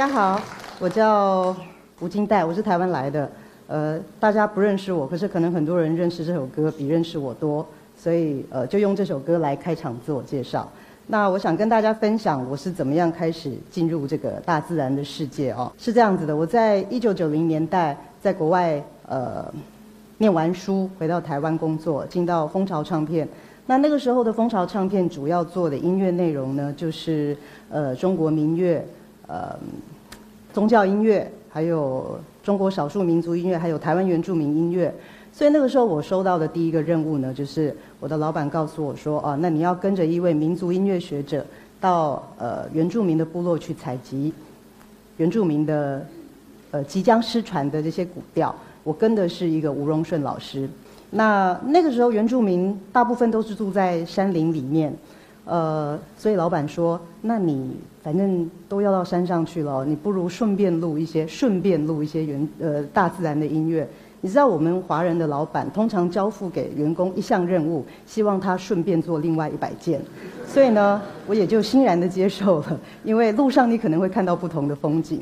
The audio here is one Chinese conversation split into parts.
大家好，我叫吴金代，我是台湾来的。呃，大家不认识我，可是可能很多人认识这首歌，比认识我多，所以呃，就用这首歌来开场自我介绍。那我想跟大家分享我是怎么样开始进入这个大自然的世界哦。是这样子的，我在一九九零年代在国外呃念完书，回到台湾工作，进到蜂巢唱片。那那个时候的蜂巢唱片主要做的音乐内容呢，就是呃中国民乐。呃，宗教音乐，还有中国少数民族音乐，还有台湾原住民音乐。所以那个时候我收到的第一个任务呢，就是我的老板告诉我说：“啊，那你要跟着一位民族音乐学者到呃原住民的部落去采集原住民的呃即将失传的这些古调。”我跟的是一个吴荣顺老师。那那个时候原住民大部分都是住在山林里面。呃，所以老板说，那你反正都要到山上去了，你不如顺便录一些，顺便录一些原呃大自然的音乐。你知道我们华人的老板通常交付给员工一项任务，希望他顺便做另外一百件，所以呢，我也就欣然的接受了。因为路上你可能会看到不同的风景。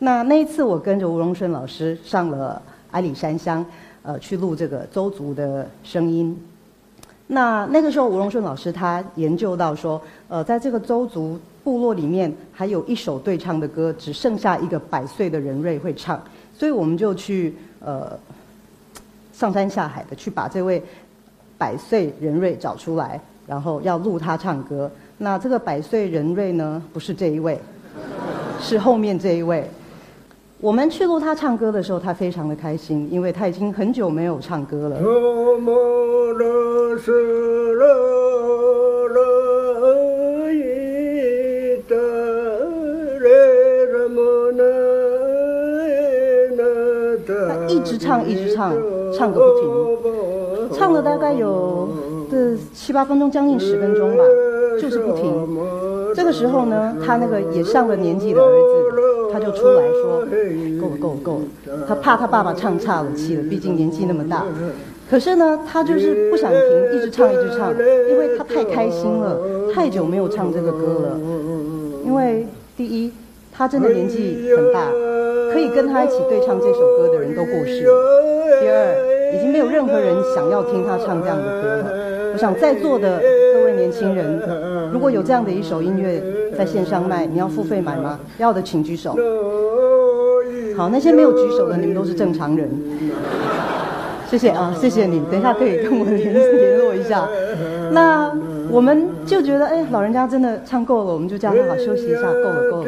那那一次我跟着吴荣顺老师上了阿里山乡，呃，去录这个周族的声音。那那个时候，吴荣顺老师他研究到说，呃，在这个周族部落里面，还有一首对唱的歌，只剩下一个百岁的人瑞会唱，所以我们就去呃上山下海的去把这位百岁人瑞找出来，然后要录他唱歌。那这个百岁人瑞呢，不是这一位，是后面这一位。我们去录他唱歌的时候，他非常的开心，因为他已经很久没有唱歌了。他一直唱，一直唱，唱个不停，唱了大概有这七八分钟，将近十分钟吧，就是不停。这个时候呢，他那个也上了年纪的儿子，出来说：“够了，够了，够了。”他怕他爸爸唱岔了气了，毕竟年纪那么大。可是呢，他就是不想停，一直唱，一直唱，因为他太开心了，太久没有唱这个歌了。因为第一，他真的年纪很大，可以跟他一起对唱这首歌的人都过世了；第二，已经没有任何人想要听他唱这样的歌了。我想在座的各位年轻人，如果有这样的一首音乐在线上卖，你要付费买吗？要的请举手。好，那些没有举手的，你们都是正常人。谢谢啊，谢谢你。等一下可以跟我联联络一下。那我们就觉得，哎，老人家真的唱够了，我们就叫他好休息一下，够了，够了，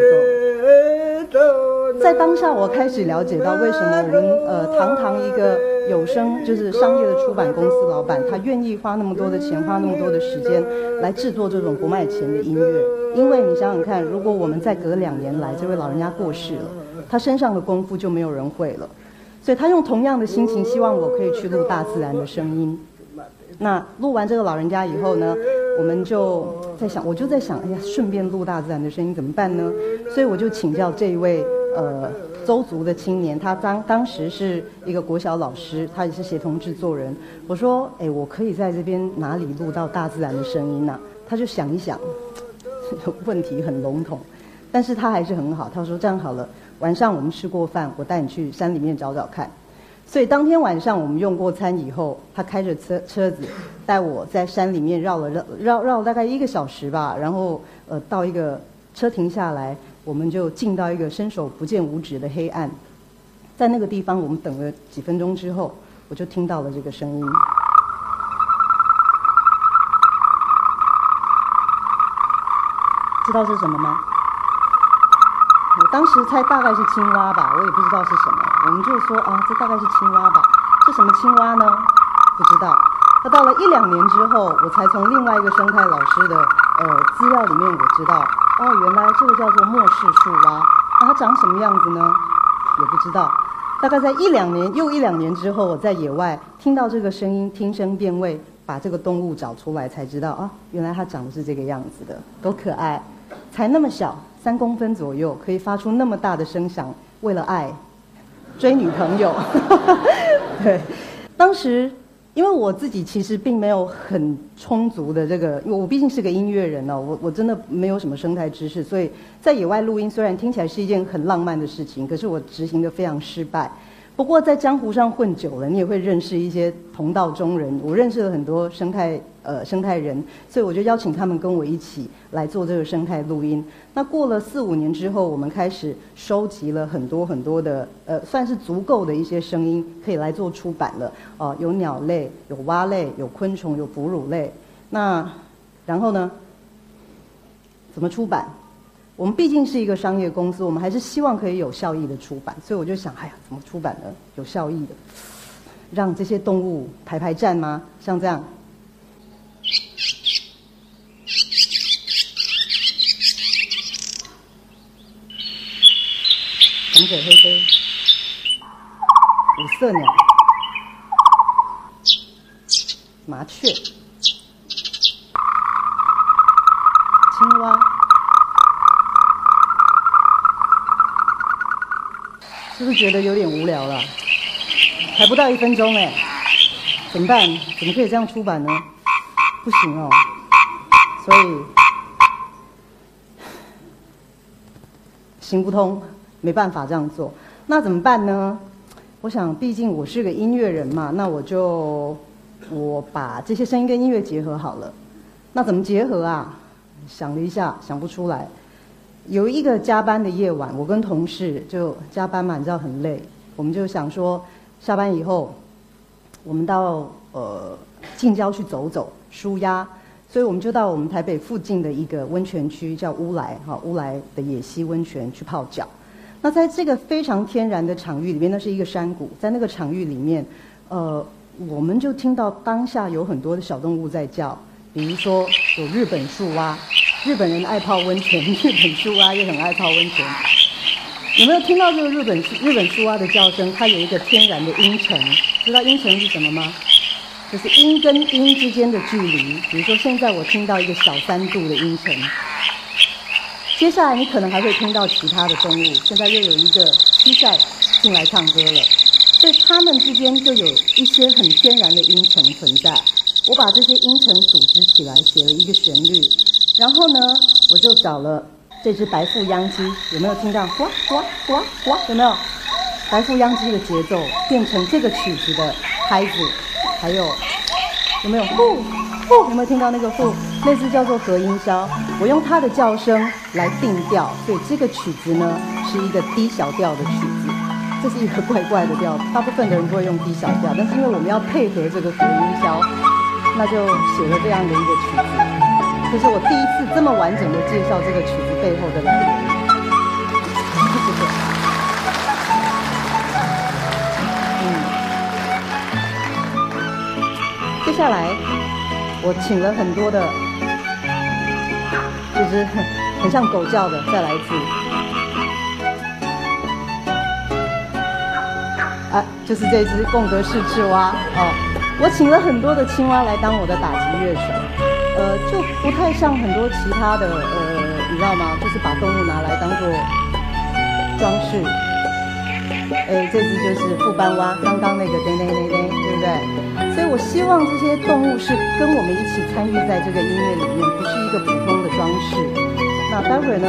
够了。在当下，我开始了解到为什么我们呃堂堂一个有声就是商业的出版公司老板，他愿意花那么多的钱，花那么多的时间来制作这种不卖钱的音乐。因为你想想看，如果我们再隔两年来，这位老人家过世了，他身上的功夫就没有人会了。所以他用同样的心情，希望我可以去录大自然的声音。那录完这个老人家以后呢，我们就在想，我就在想，哎呀，顺便录大自然的声音怎么办呢？所以我就请教这一位呃周族的青年，他当当时是一个国小老师，他也是协同制作人。我说，哎，我可以在这边哪里录到大自然的声音呢？他就想一想，问题很笼统，但是他还是很好。他说，这样好了。晚上我们吃过饭，我带你去山里面找找看。所以当天晚上我们用过餐以后，他开着车车子带我在山里面绕了绕绕绕大概一个小时吧，然后呃到一个车停下来，我们就进到一个伸手不见五指的黑暗。在那个地方，我们等了几分钟之后，我就听到了这个声音。知道是什么吗？我当时猜大概是青蛙吧，我也不知道是什么。我们就说啊，这大概是青蛙吧。是什么青蛙呢？不知道。那到了一两年之后，我才从另外一个生态老师的呃资料里面我知道，哦，原来这个叫做末世树蛙。那它长什么样子呢？也不知道。大概在一两年又一两年之后，我在野外听到这个声音，听声辨位，把这个动物找出来，才知道啊，原来它长得是这个样子的，多可爱，才那么小。三公分左右，可以发出那么大的声响。为了爱，追女朋友，对。当时因为我自己其实并没有很充足的这个，因为我毕竟是个音乐人哦，我我真的没有什么生态知识，所以在野外录音虽然听起来是一件很浪漫的事情，可是我执行的非常失败。不过在江湖上混久了，你也会认识一些同道中人。我认识了很多生态呃生态人，所以我就邀请他们跟我一起来做这个生态录音。那过了四五年之后，我们开始收集了很多很多的呃算是足够的一些声音，可以来做出版了。哦，有鸟类，有蛙类，有昆虫，有哺乳类。那然后呢？怎么出版？我们毕竟是一个商业公司，我们还是希望可以有效益的出版，所以我就想，哎呀，怎么出版呢？有效益的，让这些动物排排站吗？像这样，红嘴黑飞，五色鸟，麻雀，青蛙。是觉得有点无聊了？还不到一分钟哎，怎么办？怎么可以这样出版呢？不行哦，所以行不通，没办法这样做。那怎么办呢？我想，毕竟我是个音乐人嘛，那我就我把这些声音跟音乐结合好了。那怎么结合啊？想了一下，想不出来。有一个加班的夜晚，我跟同事就加班嘛，你知道很累，我们就想说，下班以后，我们到呃近郊去走走，舒压，所以我们就到我们台北附近的一个温泉区，叫乌来哈，乌来的野溪温泉去泡脚。那在这个非常天然的场域里面，那是一个山谷，在那个场域里面，呃，我们就听到当下有很多的小动物在叫，比如说有日本树蛙。日本人爱泡温泉，日本树蛙也很爱泡温泉。有没有听到这个日本日本树蛙的叫声？它有一个天然的音程，知道音程是什么吗？就是音跟音之间的距离。比如说，现在我听到一个小三度的音程，接下来你可能还会听到其他的动物。现在又有一个蟋蟀进来唱歌了，所以它们之间就有一些很天然的音程存在。我把这些音程组织起来，写了一个旋律。然后呢，我就找了这只白腹秧鸡，有没有听到？呱呱呱呱，有没有？白腹秧鸡的节奏变成这个曲子的拍子，还有有没有？呼呼，有没有听到那个呼？那只叫做和音箫，我用它的叫声来定调，所以这个曲子呢是一个低小调的曲子。这是一个怪怪的调，大部分的人不会用低小调，但是因为我们要配合这个和音箫，那就写了这样的一个曲子。这是我第一次这么完整的介绍这个曲子背后的来源。嗯，接下来我请了很多的，就是很像狗叫的，再来一次。啊，就是这只贡德氏赤蛙哦，我请了很多的青蛙来当我的打击乐手。呃，就不太像很多其他的呃，你知道吗？就是把动物拿来当做装饰。哎，这只就是副班蛙，刚刚那个叮叮叮叮，对不对？所以我希望这些动物是跟我们一起参与在这个音乐里面，不是一个普通的装饰。那待会儿呢，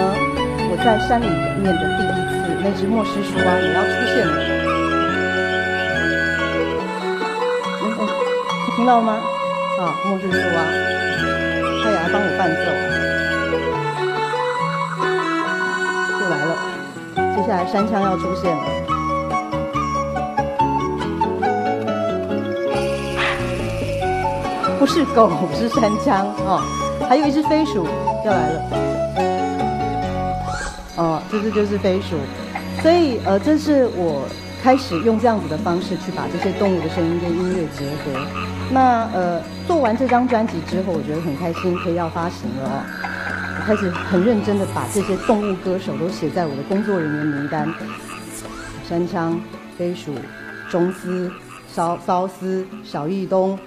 我在山里面的第一次，那只莫氏树蛙也要出现了。嗯嗯，听到了吗？啊，莫氏树蛙。他也来帮我伴奏，又来了。接下来山枪要出现了，不是狗，是山枪哦。还有一只飞鼠要来了，哦，这只就是飞鼠。所以呃，这是我开始用这样子的方式去把这些动物的声音跟音乐结合。那呃。完这张专辑之后，我觉得很开心，可以要发行了哦。我开始很认真的把这些动物歌手都写在我的工作人员名单：山枪、飞鼠、中斯、骚骚斯、小义东、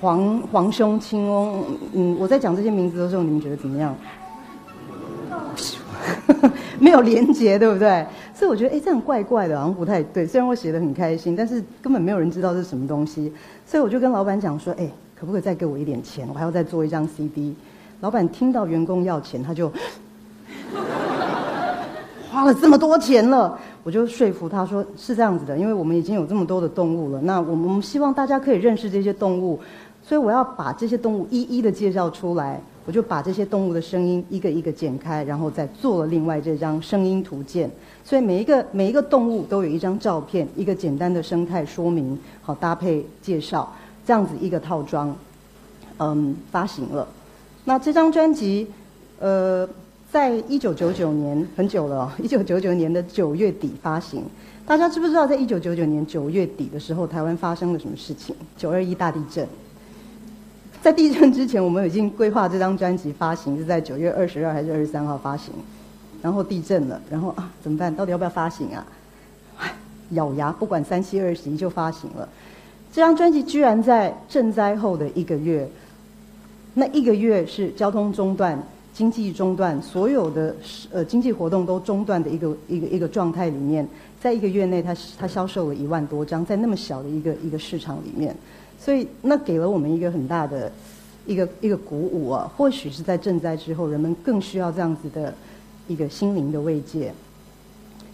黄黄兄、青翁。嗯，我在讲这些名字的时候，你们觉得怎么样？没有连结，对不对？所以。所以我觉得，哎，这样怪怪的，好像不太对。虽然我写的很开心，但是根本没有人知道这是什么东西。所以我就跟老板讲说，哎，可不可以再给我一点钱？我还要再做一张 CD。老板听到员工要钱，他就 花了这么多钱了。我就说服他说是这样子的，因为我们已经有这么多的动物了，那我们希望大家可以认识这些动物，所以我要把这些动物一一的介绍出来。我就把这些动物的声音一个一个剪开，然后再做了另外这张声音图鉴。所以每一个每一个动物都有一张照片，一个简单的生态说明，好搭配介绍，这样子一个套装，嗯，发行了。那这张专辑，呃，在一九九九年很久了，一九九九年的九月底发行。大家知不知道，在一九九九年九月底的时候，台湾发生了什么事情？九二一大地震。在地震之前，我们已经规划这张专辑发行是在九月二十二还是二十三号发行，然后地震了，然后啊怎么办？到底要不要发行啊？咬牙不管三七二十一就发行了。这张专辑居然在赈灾后的一个月，那一个月是交通中断、经济中断、所有的呃经济活动都中断的一个一个一个状态里面，在一个月内，它它销售了一万多张，在那么小的一个一个市场里面。所以，那给了我们一个很大的一个一个鼓舞啊！或许是在赈灾之后，人们更需要这样子的一个心灵的慰藉。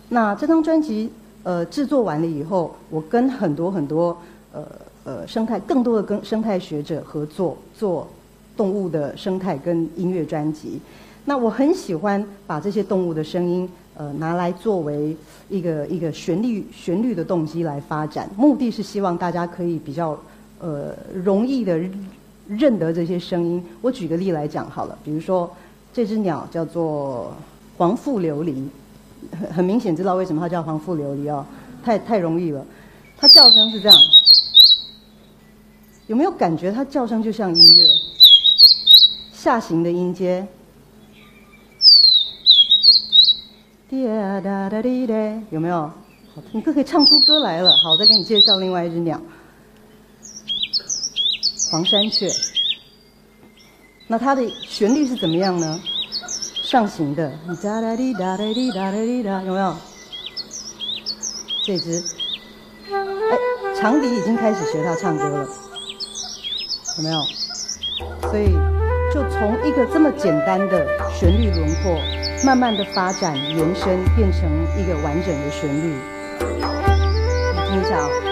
那这张专辑呃制作完了以后，我跟很多很多呃呃生态更多的跟生态学者合作做动物的生态跟音乐专辑。那我很喜欢把这些动物的声音呃拿来作为一个一个旋律旋律的动机来发展，目的是希望大家可以比较。呃，容易的认得这些声音。我举个例来讲好了，比如说这只鸟叫做黄腹琉璃，很很明显知道为什么它叫黄腹琉璃哦，太太容易了。它叫声是这样，有没有感觉它叫声就像音乐？下行的音阶，滴答答滴答，有没有？好，你可可以唱出歌来了。好，我再给你介绍另外一只鸟。黄山雀，那它的旋律是怎么样呢？上行的，哒哒滴哒哒滴哒哒滴哒，有没有？这只，长笛已经开始学他唱歌了，有没有？所以，就从一个这么简单的旋律轮廓，慢慢的发展延伸，变成一个完整的旋律。你听一下哦。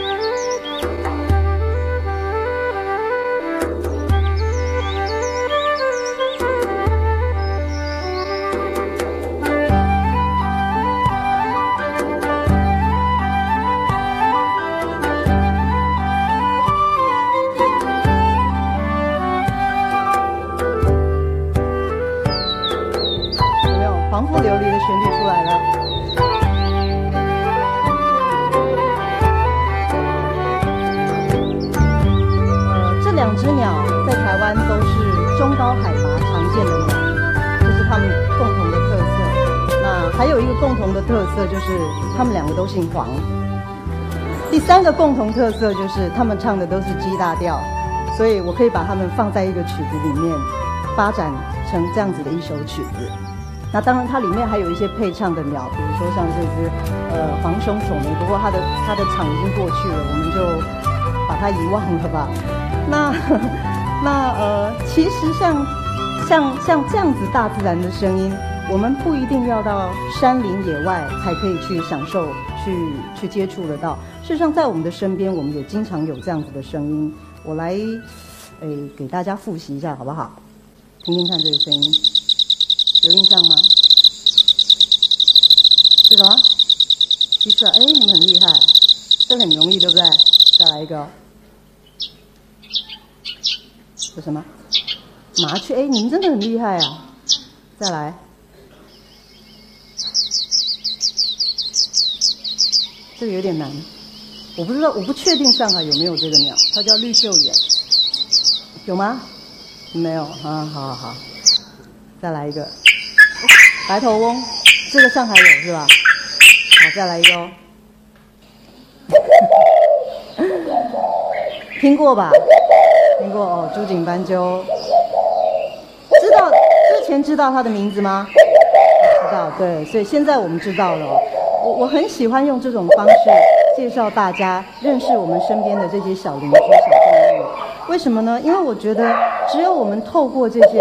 的特色就是他们两个都姓黄。第三个共同特色就是他们唱的都是 G 大调，所以我可以把他们放在一个曲子里面，发展成这样子的一首曲子。那当然，它里面还有一些配唱的鸟，比如说像这只呃黄胸守门，不过它的它的场已经过去了，我们就把它遗忘了吧。那那呃，其实像像像这样子大自然的声音，我们不一定要到山林野外才可以去享受。去去接触得到，事实上在我们的身边，我们也经常有这样子的声音。我来，诶，给大家复习一下，好不好？听听看这个声音，有印象吗？是什么？其实，哎，你们很厉害，这很容易，对不对？再来一个，是什么？麻雀，哎，你们真的很厉害啊！再来。这个有点难，我不知道，我不确定上海有没有这个鸟，它叫绿袖眼，有吗？没有啊，好好好，再来一个，白头翁，这个上海有是吧？好，再来一个哦，听过吧？听过哦，朱颈斑鸠，知道之前知道它的名字吗？知道，对，所以现在我们知道了。我我很喜欢用这种方式介绍大家认识我们身边的这些小邻居、小动物。为什么呢？因为我觉得只有我们透过这些，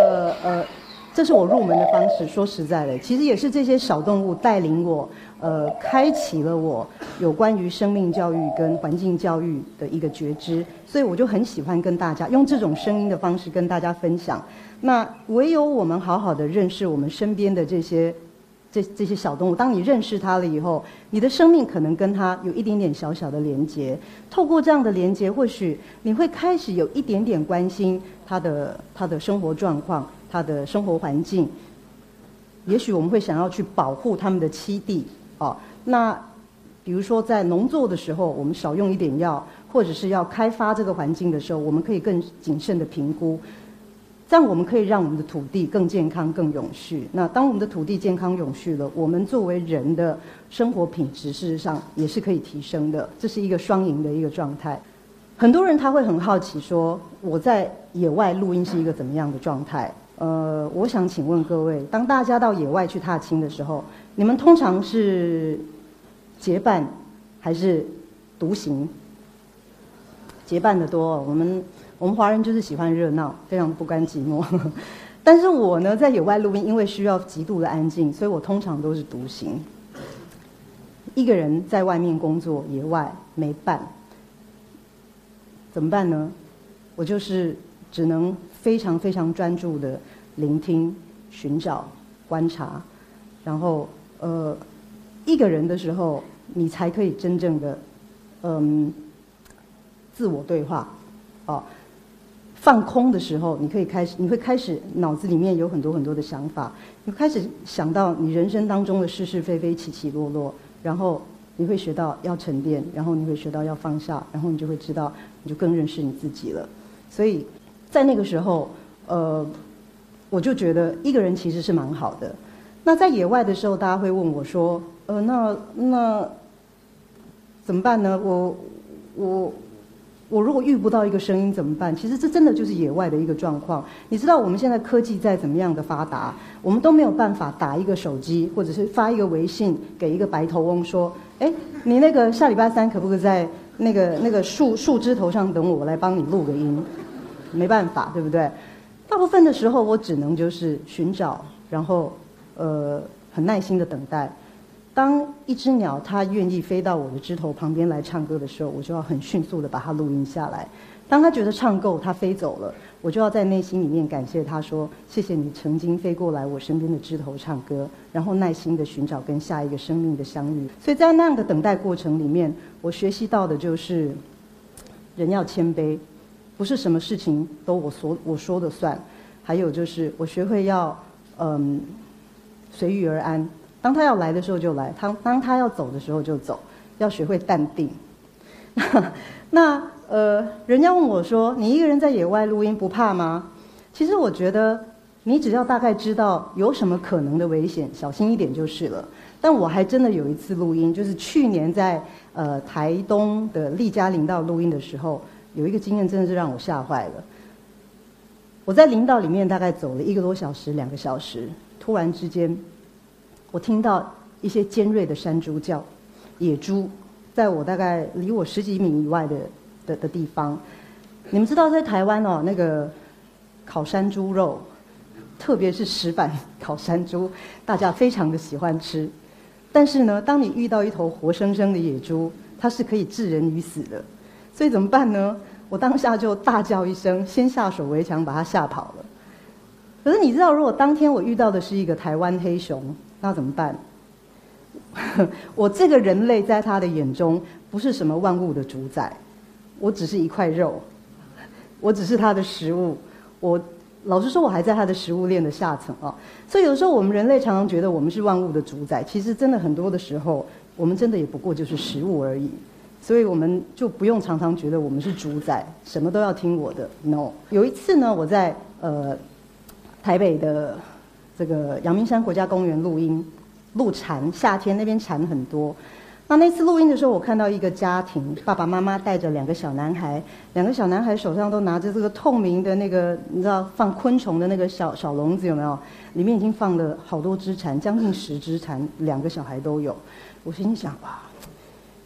呃呃，这是我入门的方式。说实在的，其实也是这些小动物带领我，呃，开启了我有关于生命教育跟环境教育的一个觉知。所以我就很喜欢跟大家用这种声音的方式跟大家分享。那唯有我们好好的认识我们身边的这些。这这些小动物，当你认识它了以后，你的生命可能跟它有一点点小小的连接。透过这样的连接，或许你会开始有一点点关心它的它的生活状况、它的生活环境。也许我们会想要去保护它们的栖地哦。那比如说在农作的时候，我们少用一点药，或者是要开发这个环境的时候，我们可以更谨慎的评估。这样我们可以让我们的土地更健康、更永续。那当我们的土地健康永续了，我们作为人的生活品质，事实上也是可以提升的。这是一个双赢的一个状态。很多人他会很好奇说，我在野外录音是一个怎么样的状态？呃，我想请问各位，当大家到野外去踏青的时候，你们通常是结伴还是独行？结伴的多，我们。我们华人就是喜欢热闹，非常不甘寂寞。但是我呢，在野外录音，因为需要极度的安静，所以我通常都是独行，一个人在外面工作，野外没伴，怎么办呢？我就是只能非常非常专注的聆听、寻找、观察，然后呃，一个人的时候，你才可以真正的嗯自我对话，哦。放空的时候，你可以开始，你会开始脑子里面有很多很多的想法，你开始想到你人生当中的是是非非、起起落落，然后你会学到要沉淀，然后你会学到要放下，然后你就会知道，你就更认识你自己了。所以在那个时候，呃，我就觉得一个人其实是蛮好的。那在野外的时候，大家会问我说：“呃，那那怎么办呢？”我我。我如果遇不到一个声音怎么办？其实这真的就是野外的一个状况。你知道我们现在科技再怎么样的发达，我们都没有办法打一个手机，或者是发一个微信给一个白头翁说：“哎，你那个下礼拜三可不可以在那个那个树树枝头上等我，我来帮你录个音？”没办法，对不对？大部分的时候，我只能就是寻找，然后呃很耐心的等待。当一只鸟它愿意飞到我的枝头旁边来唱歌的时候，我就要很迅速的把它录音下来。当它觉得唱够，它飞走了，我就要在内心里面感谢它，说谢谢你曾经飞过来我身边的枝头唱歌，然后耐心的寻找跟下一个生命的相遇。所以在那样的等待过程里面，我学习到的就是人要谦卑，不是什么事情都我说我说的算。还有就是我学会要嗯随遇而安。当他要来的时候就来，当当他要走的时候就走，要学会淡定。那呃，人家问我说：“你一个人在野外录音不怕吗？”其实我觉得，你只要大概知道有什么可能的危险，小心一点就是了。但我还真的有一次录音，就是去年在呃台东的丽嘉林道录音的时候，有一个经验真的是让我吓坏了。我在林道里面大概走了一个多小时、两个小时，突然之间。我听到一些尖锐的山猪叫，野猪，在我大概离我十几米以外的的的地方。你们知道，在台湾哦，那个烤山猪肉，特别是石板烤山猪，大家非常的喜欢吃。但是呢，当你遇到一头活生生的野猪，它是可以置人于死的。所以怎么办呢？我当下就大叫一声，先下手为强，把它吓跑了。可是你知道，如果当天我遇到的是一个台湾黑熊，那怎么办？我这个人类在他的眼中不是什么万物的主宰，我只是一块肉，我只是他的食物。我老实说，我还在他的食物链的下层啊。所以有时候我们人类常常觉得我们是万物的主宰，其实真的很多的时候，我们真的也不过就是食物而已。所以我们就不用常常觉得我们是主宰，什么都要听我的。No，有一次呢，我在呃台北的。这个阳明山国家公园录音，录蝉，夏天那边蝉很多。那那次录音的时候，我看到一个家庭，爸爸妈妈带着两个小男孩，两个小男孩手上都拿着这个透明的那个，你知道放昆虫的那个小小笼子有没有？里面已经放了好多只蝉，将近十只蝉，两个小孩都有。我心里想，哇，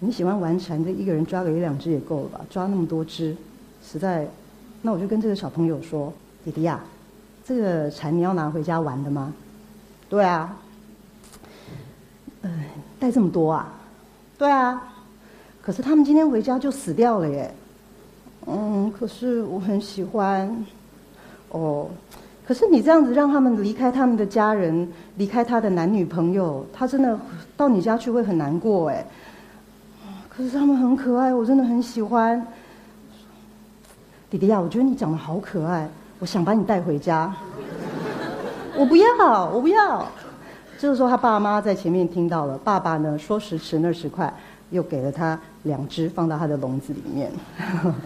你喜欢玩蝉，这一个人抓个一两只也够了吧？抓那么多只，实在……那我就跟这个小朋友说：“弟弟呀，这个蝉你要拿回家玩的吗？”“对啊。”“嗯，带这么多啊？”对啊，可是他们今天回家就死掉了耶。嗯，可是我很喜欢。哦，可是你这样子让他们离开他们的家人，离开他的男女朋友，他真的到你家去会很难过哎。可是他们很可爱，我真的很喜欢。弟弟呀，我觉得你长得好可爱，我想把你带回家。我不要，我不要。这个时候，他爸妈在前面听到了。爸爸呢，说时迟，那时快，又给了他两只，放到他的笼子里面。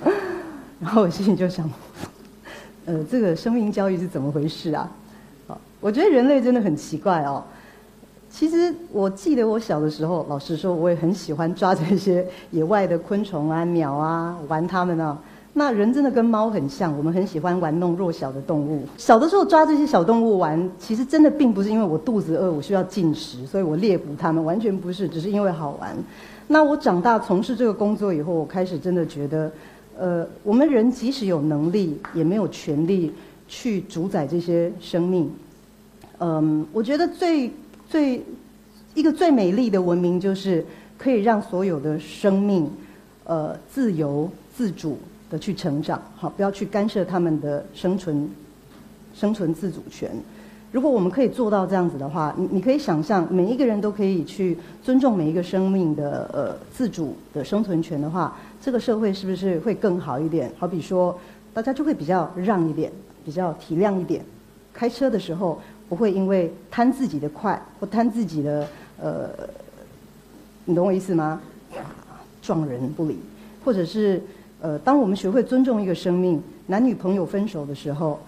然后我心里就想，呃，这个生命教育是怎么回事啊？啊，我觉得人类真的很奇怪哦。其实我记得我小的时候，老实说，我也很喜欢抓这些野外的昆虫啊、鸟啊，玩它们啊。那人真的跟猫很像，我们很喜欢玩弄弱小的动物。小的时候抓这些小动物玩，其实真的并不是因为我肚子饿，我需要进食，所以我猎捕它们，完全不是，只是因为好玩。那我长大从事这个工作以后，我开始真的觉得，呃，我们人即使有能力，也没有权利去主宰这些生命。嗯，我觉得最最一个最美丽的文明，就是可以让所有的生命，呃，自由自主。的去成长，好，不要去干涉他们的生存、生存自主权。如果我们可以做到这样子的话，你你可以想象，每一个人都可以去尊重每一个生命的呃自主的生存权的话，这个社会是不是会更好一点？好比说，大家就会比较让一点，比较体谅一点。开车的时候不会因为贪自己的快或贪自己的呃，你懂我意思吗？撞人不理，或者是。呃，当我们学会尊重一个生命，男女朋友分手的时候，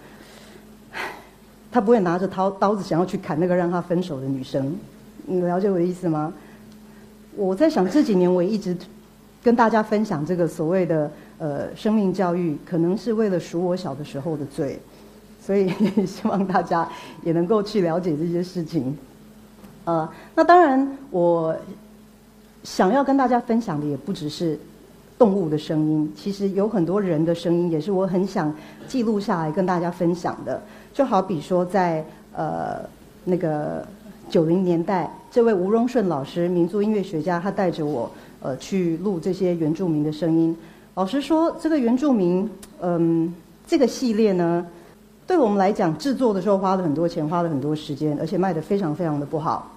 他不会拿着刀刀子想要去砍那个让他分手的女生，你了解我的意思吗？我在想这几年我一直跟大家分享这个所谓的呃生命教育，可能是为了赎我小的时候的罪，所以 希望大家也能够去了解这些事情。呃，那当然我想要跟大家分享的也不只是。动物的声音，其实有很多人的声音，也是我很想记录下来跟大家分享的。就好比说，在呃那个九零年代，这位吴荣顺老师，民族音乐学家，他带着我呃去录这些原住民的声音。老实说，这个原住民，嗯，这个系列呢，对我们来讲，制作的时候花了很多钱，花了很多时间，而且卖的非常非常的不好。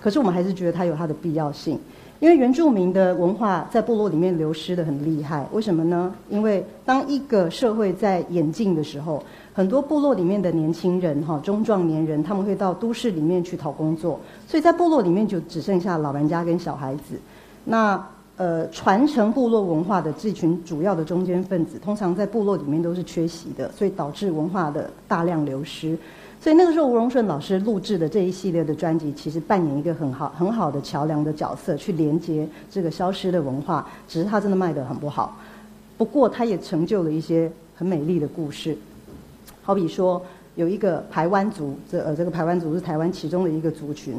可是我们还是觉得它有它的必要性。因为原住民的文化在部落里面流失的很厉害，为什么呢？因为当一个社会在演进的时候，很多部落里面的年轻人哈，中壮年人，他们会到都市里面去讨工作，所以在部落里面就只剩下老人家跟小孩子。那呃，传承部落文化的这群主要的中间分子，通常在部落里面都是缺席的，所以导致文化的大量流失。所以那个时候，吴荣顺老师录制的这一系列的专辑，其实扮演一个很好很好的桥梁的角色，去连接这个消失的文化。只是他真的卖得很不好，不过他也成就了一些很美丽的故事。好比说，有一个排湾族，这呃这个排湾族是台湾其中的一个族群。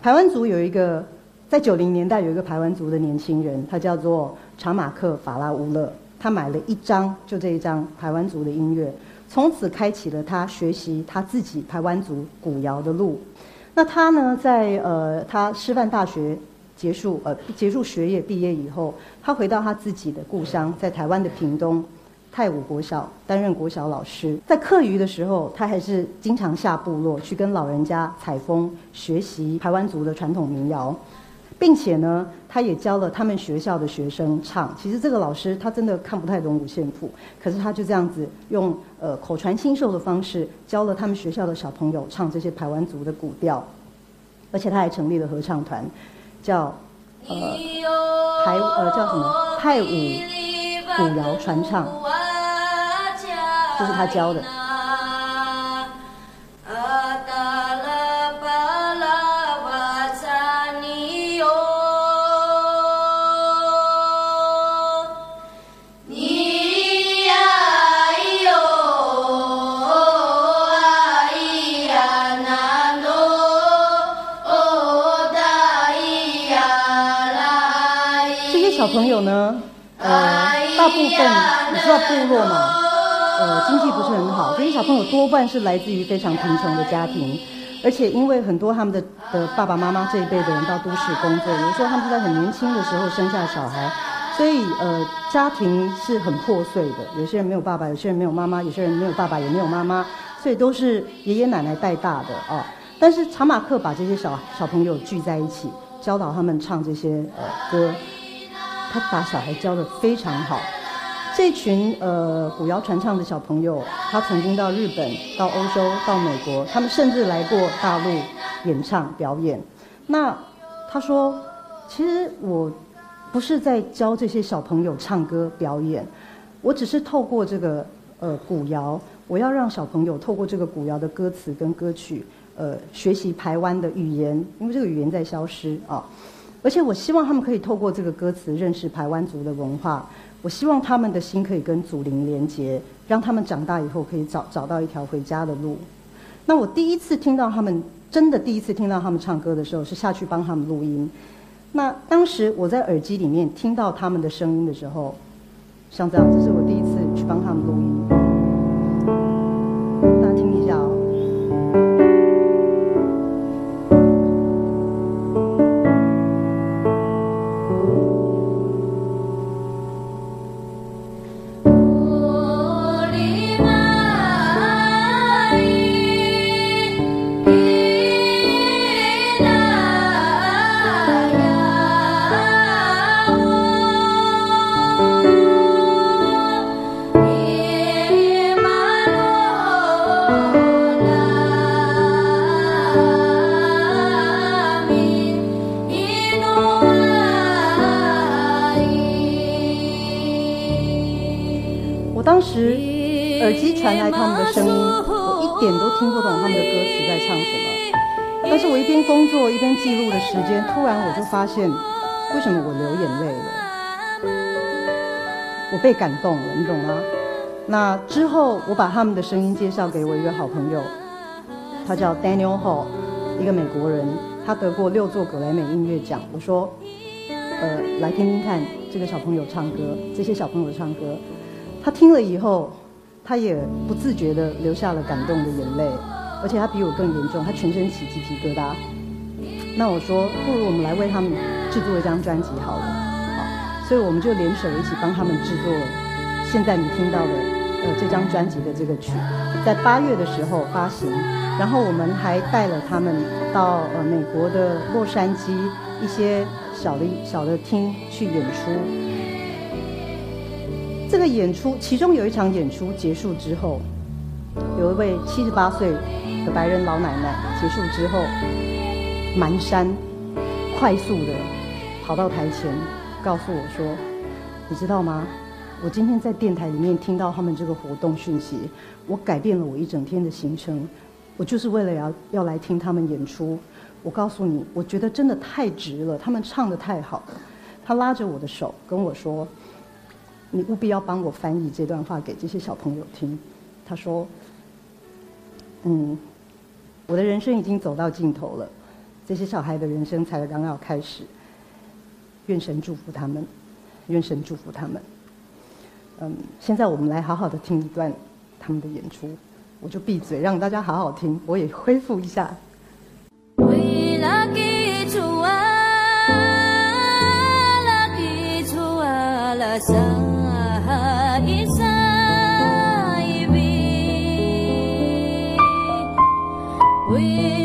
排湾族有一个在九零年代有一个排湾族的年轻人，他叫做查马克法拉乌勒，他买了一张就这一张排湾族的音乐。从此开启了他学习他自己台湾族古谣的路。那他呢，在呃他师范大学结束呃结束学业毕业以后，他回到他自己的故乡，在台湾的屏东太武国小担任国小老师。在课余的时候，他还是经常下部落去跟老人家采风，学习台湾族的传统民谣。并且呢，他也教了他们学校的学生唱。其实这个老师他真的看不太懂五线谱，可是他就这样子用呃口传心授的方式教了他们学校的小朋友唱这些排湾族的古调，而且他还成立了合唱团，叫呃台呃叫什么泰武古谣传唱，这是他教的。分你知道部落嘛，呃，经济不是很好，这些小朋友多半是来自于非常贫穷的家庭，而且因为很多他们的的爸爸妈妈这一辈的人到都市工作，有时候他们是在很年轻的时候生下小孩，所以呃，家庭是很破碎的。有些人没有爸爸，有些人没有妈妈，有些人没有爸爸也没有妈妈，所以都是爷爷奶奶带大的啊。但是查马克把这些小小朋友聚在一起，教导他们唱这些呃歌，他把小孩教得非常好。这群呃古谣传唱的小朋友，他曾经到日本、到欧洲、到美国，他们甚至来过大陆演唱表演。那他说，其实我不是在教这些小朋友唱歌表演，我只是透过这个呃古谣，我要让小朋友透过这个古谣的歌词跟歌曲。呃，学习台湾的语言，因为这个语言在消失啊。而且我希望他们可以透过这个歌词认识台湾族的文化。我希望他们的心可以跟祖灵连接，让他们长大以后可以找找到一条回家的路。那我第一次听到他们，真的第一次听到他们唱歌的时候，是下去帮他们录音。那当时我在耳机里面听到他们的声音的时候，像这样，这是我第一次去帮他们录发现，为什么我流眼泪了？我被感动了，你懂吗？那之后，我把他们的声音介绍给我一个好朋友，他叫 Daniel Hall，一个美国人，他得过六座格莱美音乐奖。我说，呃，来听听看这个小朋友唱歌，这些小朋友唱歌。他听了以后。他也不自觉地流下了感动的眼泪，而且他比我更严重，他全身起鸡皮疙瘩。那我说，不如我们来为他们制作一张专辑好了，好，所以我们就联手一起帮他们制作现在你听到的呃这张专辑的这个曲，在八月的时候发行，然后我们还带了他们到呃美国的洛杉矶一些小的小的厅去演出。这个演出，其中有一场演出结束之后，有一位七十八岁的白人老奶奶结束之后，蹒跚、快速的跑到台前，告诉我说：“你知道吗？我今天在电台里面听到他们这个活动讯息，我改变了我一整天的行程，我就是为了要要来听他们演出。我告诉你，我觉得真的太值了，他们唱的太好了。”他拉着我的手跟我说。你务必要帮我翻译这段话给这些小朋友听。他说：“嗯，我的人生已经走到尽头了，这些小孩的人生才刚要开始。愿神祝福他们愿神祝福他们。嗯现在我们来好好的听一段他们的演出我就闭嘴让大家好好听我也恢复一下。为了生一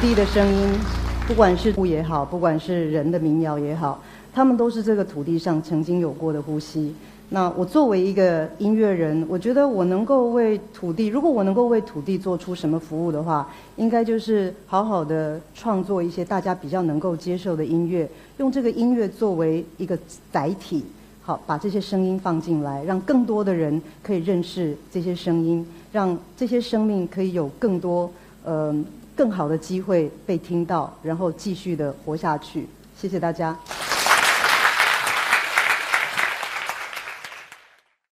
地的声音，不管是物也好，不管是人的民谣也好，他们都是这个土地上曾经有过的呼吸。那我作为一个音乐人，我觉得我能够为土地，如果我能够为土地做出什么服务的话，应该就是好好的创作一些大家比较能够接受的音乐，用这个音乐作为一个载体，好把这些声音放进来，让更多的人可以认识这些声音，让这些生命可以有更多呃。更好的机会被听到，然后继续的活下去。谢谢大家。